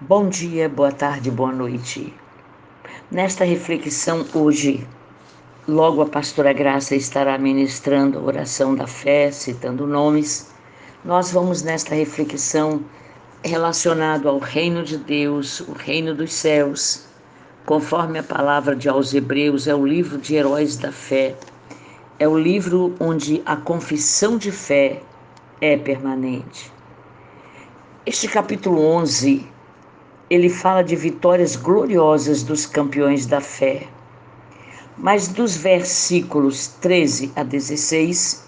Bom dia, boa tarde, boa noite. Nesta reflexão hoje, logo a pastora Graça estará ministrando a oração da fé, citando nomes. Nós vamos nesta reflexão relacionado ao reino de Deus, o reino dos céus, conforme a palavra de aos Hebreus, é o livro de heróis da fé. É o livro onde a confissão de fé é permanente. Este capítulo 11 ele fala de vitórias gloriosas dos campeões da fé. Mas dos versículos 13 a 16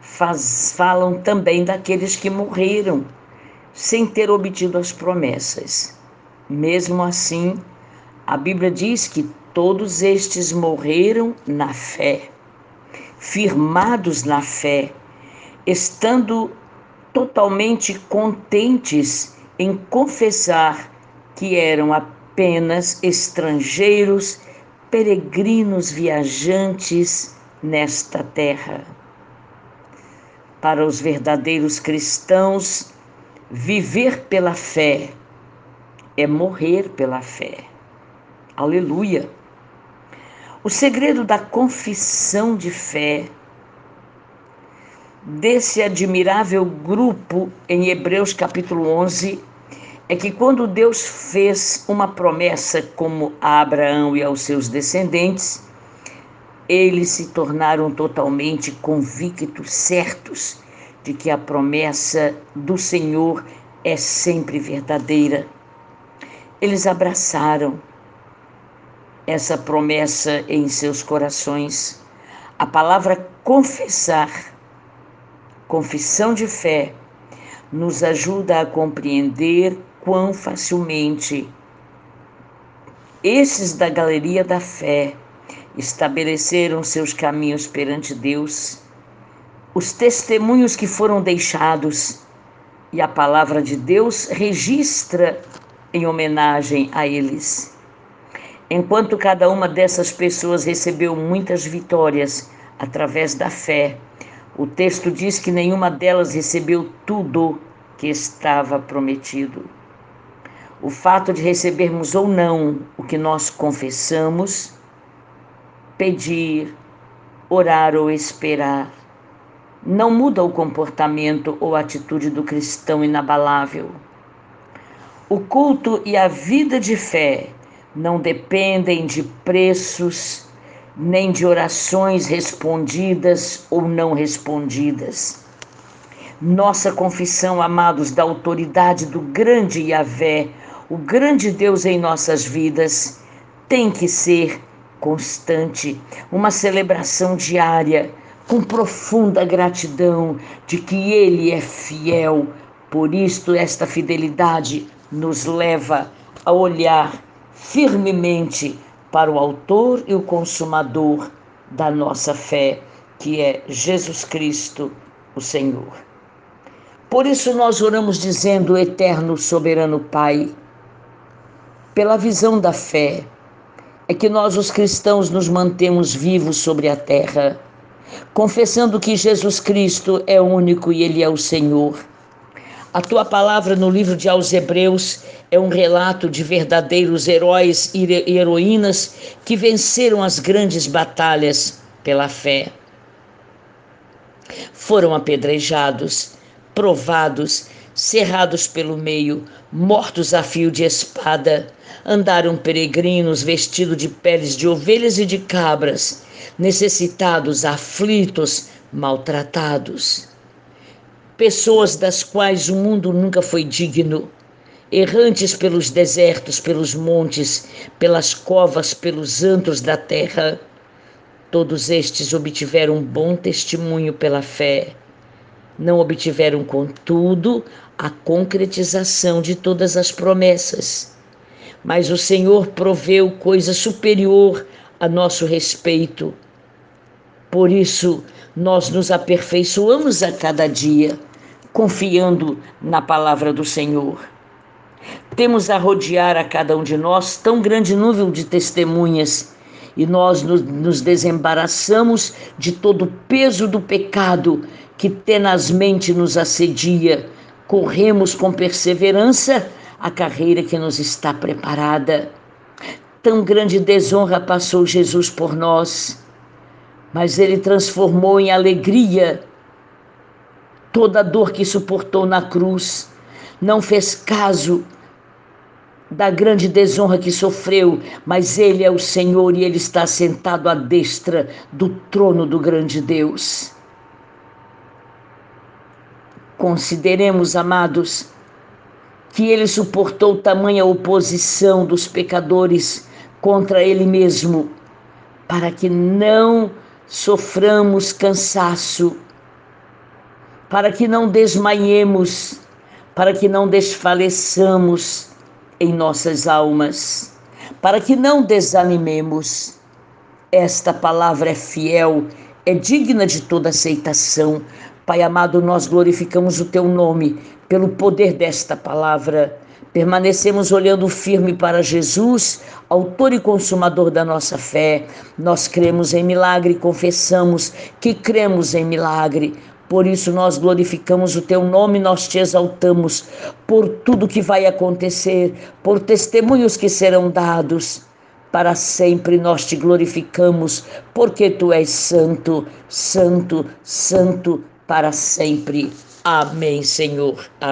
faz, falam também daqueles que morreram sem ter obtido as promessas. Mesmo assim, a Bíblia diz que todos estes morreram na fé, firmados na fé, estando totalmente contentes em confessar que eram apenas estrangeiros, peregrinos viajantes nesta terra. Para os verdadeiros cristãos, viver pela fé é morrer pela fé. Aleluia! O segredo da confissão de fé desse admirável grupo em Hebreus capítulo 11 é que quando Deus fez uma promessa como a Abraão e aos seus descendentes, eles se tornaram totalmente convictos, certos de que a promessa do Senhor é sempre verdadeira. Eles abraçaram essa promessa em seus corações. A palavra confessar, confissão de fé, nos ajuda a compreender quão facilmente esses da galeria da fé estabeleceram seus caminhos perante Deus, os testemunhos que foram deixados e a palavra de Deus registra em homenagem a eles. Enquanto cada uma dessas pessoas recebeu muitas vitórias através da fé, o texto diz que nenhuma delas recebeu tudo que estava prometido. O fato de recebermos ou não o que nós confessamos, pedir, orar ou esperar, não muda o comportamento ou atitude do cristão inabalável. O culto e a vida de fé não dependem de preços, nem de orações respondidas ou não respondidas. Nossa confissão, amados, da autoridade do grande Yahvé, o grande Deus em nossas vidas tem que ser constante, uma celebração diária, com profunda gratidão de que Ele é fiel. Por isto, esta fidelidade nos leva a olhar firmemente para o Autor e o Consumador da nossa fé, que é Jesus Cristo, o Senhor. Por isso, nós oramos dizendo, Eterno Soberano Pai, pela visão da fé, é que nós, os cristãos, nos mantemos vivos sobre a terra, confessando que Jesus Cristo é único e Ele é o Senhor. A tua palavra no livro de Aos Hebreus é um relato de verdadeiros heróis e heroínas que venceram as grandes batalhas pela fé. Foram apedrejados, provados, cerrados pelo meio, mortos a fio de espada, andaram peregrinos vestidos de peles de ovelhas e de cabras, necessitados, aflitos, maltratados. Pessoas das quais o mundo nunca foi digno, errantes pelos desertos, pelos montes, pelas covas, pelos antros da terra. Todos estes obtiveram bom testemunho pela fé não obtiveram, contudo, a concretização de todas as promessas. Mas o Senhor proveu coisa superior a nosso respeito. Por isso, nós nos aperfeiçoamos a cada dia, confiando na palavra do Senhor. Temos a rodear a cada um de nós tão grande número de testemunhas e nós nos desembaraçamos de todo o peso do pecado que tenazmente nos assedia. Corremos com perseverança a carreira que nos está preparada. Tão grande desonra passou Jesus por nós, mas ele transformou em alegria toda a dor que suportou na cruz. Não fez caso da grande desonra que sofreu, mas Ele é o Senhor e Ele está sentado à destra do trono do grande Deus. Consideremos, amados, que Ele suportou tamanha oposição dos pecadores contra Ele mesmo, para que não soframos cansaço, para que não desmaiemos, para que não desfaleçamos em nossas almas, para que não desanimemos. Esta palavra é fiel, é digna de toda aceitação. Pai amado, nós glorificamos o teu nome pelo poder desta palavra. Permanecemos olhando firme para Jesus, autor e consumador da nossa fé. Nós cremos em milagre, confessamos que cremos em milagre. Por isso nós glorificamos o teu nome, nós te exaltamos por tudo que vai acontecer, por testemunhos que serão dados. Para sempre nós te glorificamos, porque tu és santo, santo, santo para sempre. Amém, Senhor. Amém.